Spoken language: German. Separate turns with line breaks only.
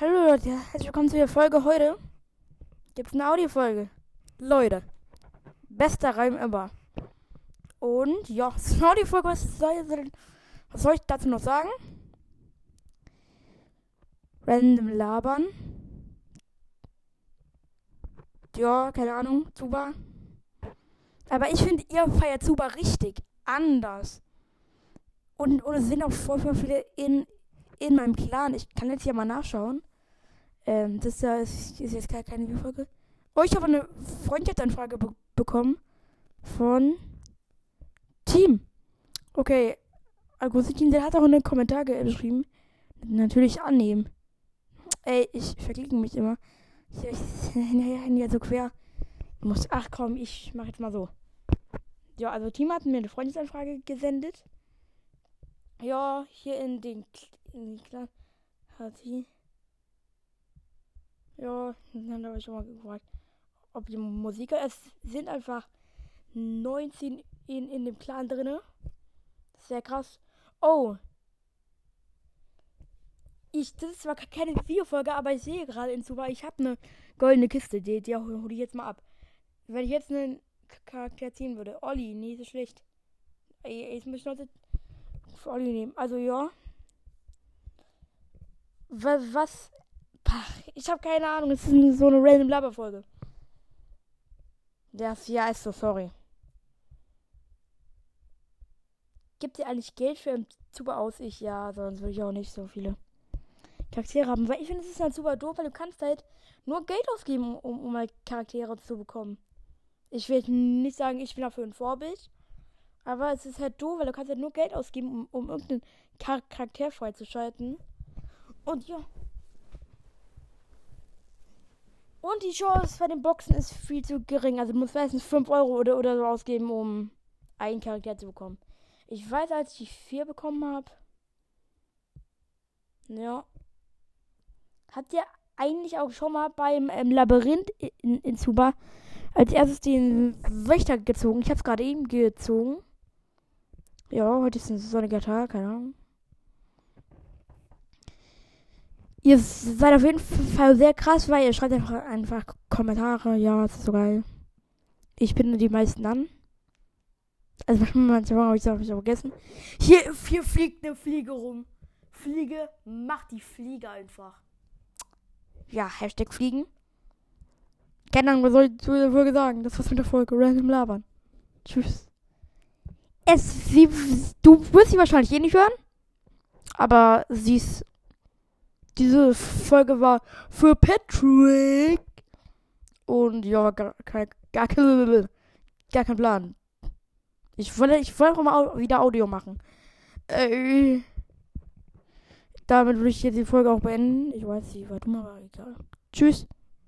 Hallo Leute, herzlich willkommen zu der Folge heute. Gibt's eine Audiofolge. Leute, bester Reim ever. Und ja, es ist eine Audiofolge, was soll, was soll ich dazu noch sagen? Random labern. Ja, keine Ahnung, Zuba. Aber ich finde, ihr feiert Zuba richtig anders. Und, und es sind auch voll, voll viele in, in meinem Clan. Ich kann jetzt hier mal nachschauen. Ähm, das ist, ja, ist, jetzt gar keine Videofolge. Oh, ich habe eine Freundschaftsanfrage be bekommen von Team. Okay, Augustin, der hat auch einen Kommentar geschrieben. Natürlich annehmen. Ey, ich verklicke mich immer. Ich, ich Handy so quer. Ich muss, ach komm, ich mache jetzt mal so. Ja, also Team hat mir eine Freundesanfrage gesendet. Ja, hier in den, in hat sie. Ja, dann habe ich schon mal gefragt, ob die Musiker. Es sind einfach 19 in, in dem Clan drinne. Sehr krass. Oh. Ich, das ist zwar keine Videofolge, aber ich sehe gerade in Zuba, ich habe eine goldene Kiste. Die, die hole ich jetzt mal ab. Wenn ich jetzt einen Charakter ziehen würde. Olli, nee, so schlecht. Jetzt muss ich noch für Olli nehmen. Also ja. Was, was ich habe keine Ahnung. Es ist so eine random Laberfolge. Das, ja, ist so, sorry. Gibt ihr eigentlich Geld für ein super aus? Ich, ja, sonst würde ich auch nicht so viele Charaktere haben. Weil ich finde, es ist halt super doof, weil du kannst halt nur Geld ausgeben, um, um halt Charaktere zu bekommen. Ich will nicht sagen, ich bin dafür ein Vorbild. Aber es ist halt doof, weil du kannst halt nur Geld ausgeben, um, um irgendeinen Charakter freizuschalten. Und ja, und die Chance bei den Boxen ist viel zu gering. Also du musst meistens 5 Euro oder, oder so ausgeben, um einen Charakter zu bekommen. Ich weiß, als ich die 4 bekommen habe. Ja. Habt ihr eigentlich auch schon mal beim ähm, Labyrinth in, in Zuba als erstes den Wächter gezogen? Ich habe es gerade eben gezogen. Ja, heute ist ein sonniger Tag, keine Ahnung. Ihr seid auf jeden Fall sehr krass, weil ihr schreibt einfach, einfach Kommentare. Ja, das ist so geil. Ich bin die meisten an. Also manchmal habe ich es vergessen. Hier, hier fliegt eine Fliege rum. Fliege, macht die Fliege einfach. Ja, Hashtag Fliegen. Keine Ahnung, was soll ich wohl sagen? Das war's mit der Folge. Random labern. Tschüss. Es, sie, du wirst sie wahrscheinlich eh nicht hören. Aber sie ist diese Folge war für Patrick. Und ja, gar, gar, gar, gar kein Plan. Ich wollte, ich wollte auch mal wieder Audio machen. Äh, damit würde ich jetzt die Folge auch beenden. Ich weiß nicht, war dumm, aber egal. Tschüss.